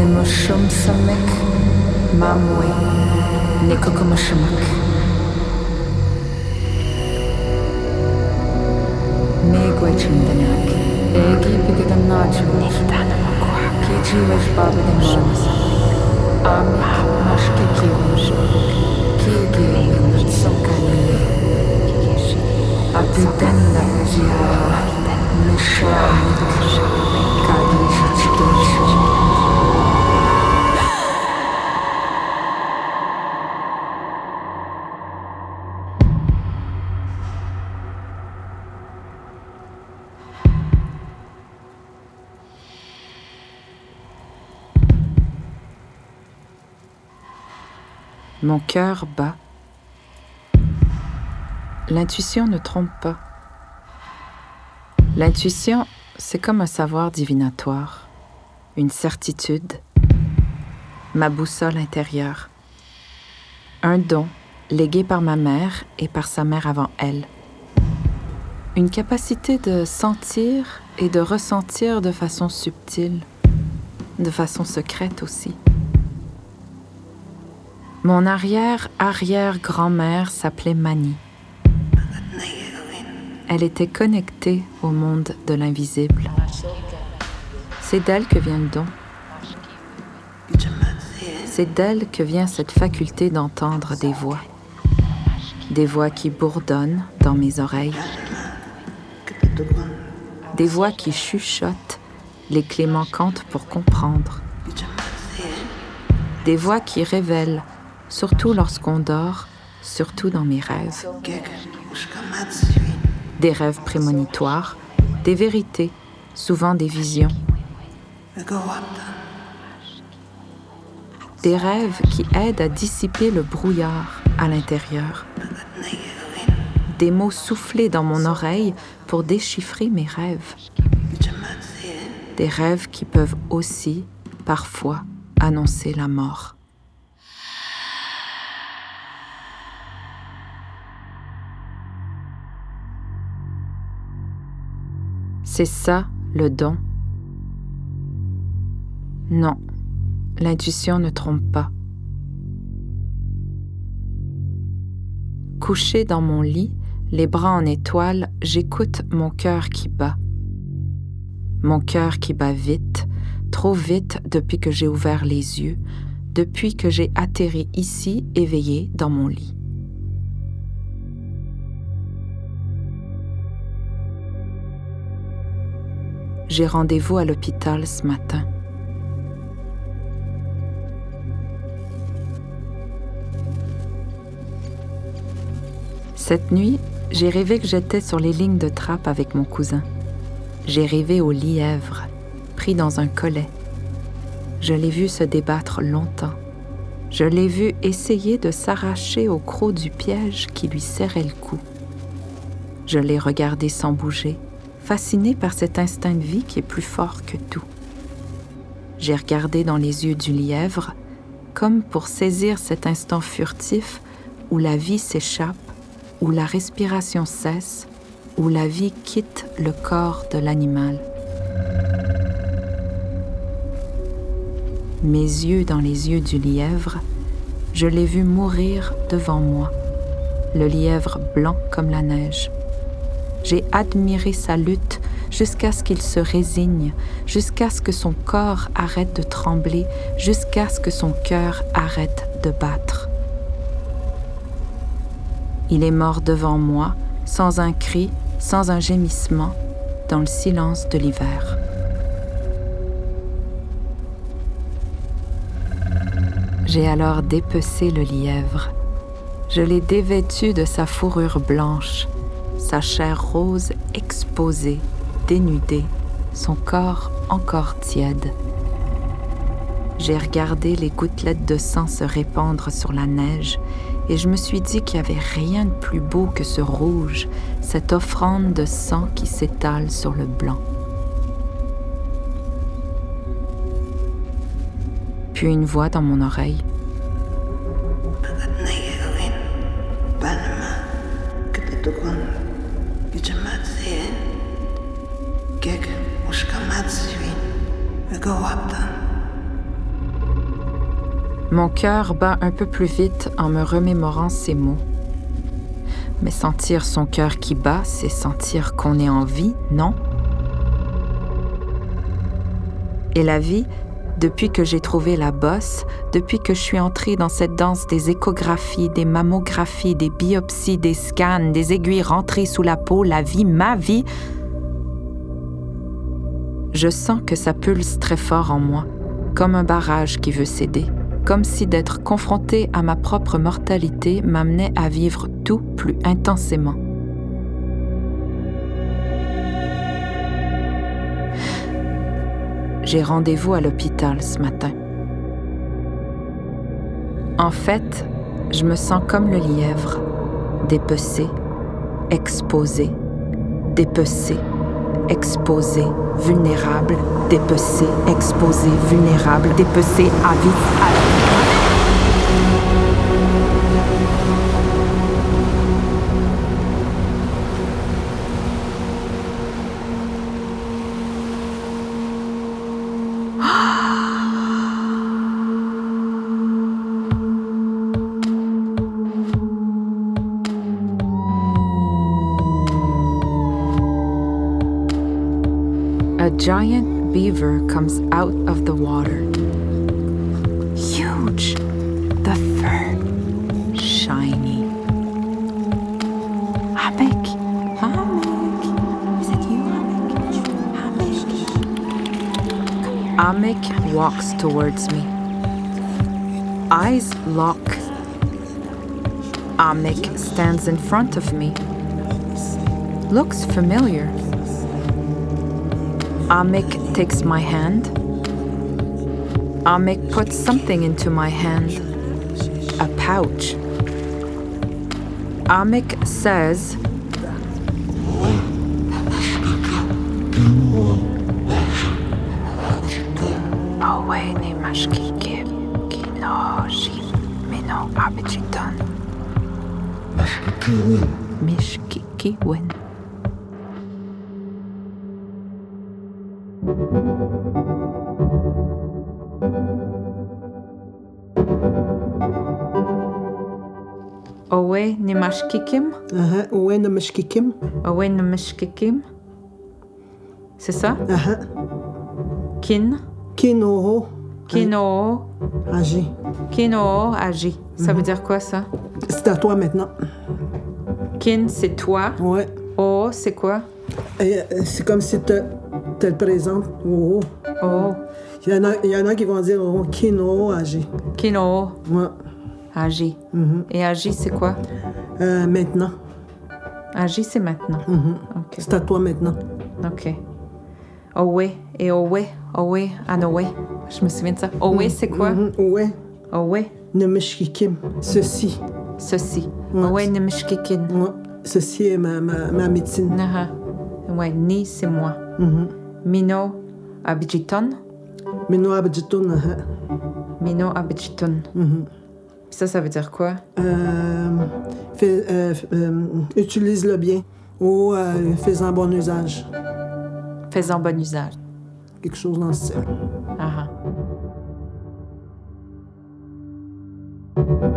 Nemoshom Samek Mamwe Nekokomashamak. Negwechundanak. Egi Pigadanachu. Nistanamakwa. Kijiwash Baba Demosa. Amit Mashkikiwash. Mon cœur bat. L'intuition ne trompe pas. L'intuition, c'est comme un savoir divinatoire, une certitude, ma boussole intérieure, un don légué par ma mère et par sa mère avant elle, une capacité de sentir et de ressentir de façon subtile, de façon secrète aussi. Mon arrière-arrière-grand-mère s'appelait Mani. Elle était connectée au monde de l'invisible. C'est d'elle que vient le don. C'est d'elle que vient cette faculté d'entendre des voix. Des voix qui bourdonnent dans mes oreilles. Des voix qui chuchotent les clés manquantes pour comprendre. Des voix qui révèlent surtout lorsqu'on dort, surtout dans mes rêves. Des rêves prémonitoires, des vérités, souvent des visions. Des rêves qui aident à dissiper le brouillard à l'intérieur. Des mots soufflés dans mon oreille pour déchiffrer mes rêves. Des rêves qui peuvent aussi, parfois, annoncer la mort. C'est ça le don. Non, l'intuition ne trompe pas. Couché dans mon lit, les bras en étoile, j'écoute mon cœur qui bat. Mon cœur qui bat vite, trop vite depuis que j'ai ouvert les yeux, depuis que j'ai atterri ici éveillé dans mon lit. J'ai rendez-vous à l'hôpital ce matin. Cette nuit, j'ai rêvé que j'étais sur les lignes de trappe avec mon cousin. J'ai rêvé au lièvre, pris dans un collet. Je l'ai vu se débattre longtemps. Je l'ai vu essayer de s'arracher au croc du piège qui lui serrait le cou. Je l'ai regardé sans bouger fasciné par cet instinct de vie qui est plus fort que tout. J'ai regardé dans les yeux du lièvre, comme pour saisir cet instant furtif où la vie s'échappe, où la respiration cesse, où la vie quitte le corps de l'animal. Mes yeux dans les yeux du lièvre, je l'ai vu mourir devant moi, le lièvre blanc comme la neige. J'ai admiré sa lutte jusqu'à ce qu'il se résigne, jusqu'à ce que son corps arrête de trembler, jusqu'à ce que son cœur arrête de battre. Il est mort devant moi, sans un cri, sans un gémissement, dans le silence de l'hiver. J'ai alors dépecé le lièvre. Je l'ai dévêtu de sa fourrure blanche, sa chair rose exposée, dénudée, son corps encore tiède. J'ai regardé les gouttelettes de sang se répandre sur la neige et je me suis dit qu'il n'y avait rien de plus beau que ce rouge, cette offrande de sang qui s'étale sur le blanc. Puis une voix dans mon oreille. Mon cœur bat un peu plus vite en me remémorant ces mots. Mais sentir son cœur qui bat, c'est sentir qu'on est en vie, non? Et la vie, depuis que j'ai trouvé la bosse, depuis que je suis entrée dans cette danse des échographies, des mammographies, des biopsies, des scans, des aiguilles rentrées sous la peau, la vie, ma vie, je sens que ça pulse très fort en moi, comme un barrage qui veut céder, comme si d'être confronté à ma propre mortalité m'amenait à vivre tout plus intensément. J'ai rendez-vous à l'hôpital ce matin. En fait, je me sens comme le lièvre, dépecé, exposé, dépecé, exposé, vulnérable, dépecé, exposé, vulnérable, dépecé, avide, A giant beaver comes out of the water. Huge. The fur. Shiny. Hammock. Hammock. Is it you, Hammock? Hammock. Amek walks towards me. Eyes lock. Amek stands in front of me. Looks familiar. Amek takes my hand. Amik puts something into my hand. A pouch. Amik says, Owe ni mashkikim? Aha, Owe na mashkikim. Owe ni mashkikim? C'est ça? Aha. Kin? Kinoho. Kino? Agi. Kino agi. Ça veut dire quoi ça? C'est à toi maintenant. Kin, c'est toi. Ouais. Oh, c'est quoi? Euh, C'est comme si tu te le présentes. Oh. Oh, Il y, en a, il y en a qui vont dire oh, Kino Agi. kino Ouais. agi. Mhm. Et agi, c'est quoi? Euh, maintenant. Agi, c'est maintenant. Mhm. Ok. C'est à toi maintenant. Ok. Owe et Owe. Owe and Owe. Je me souviens de ça. Owe, c'est quoi? Mhm. Owe Owe, na mashkikim. Ceci. ceci. Ouais. Owe ne mishkikin. Ouais. Ceci est ma, ma, ma médecine. Naha. Ouais, ni, c'est moi. Mino abjiton. Mino abjitun. aha. Mino abjiton. Mhm. Ça, ça veut dire quoi? Euh, euh, euh, Utilise-le bien. Ou fais-en bon usage. Faisant bon usage. Quelque chose dans ce style. Ah ah.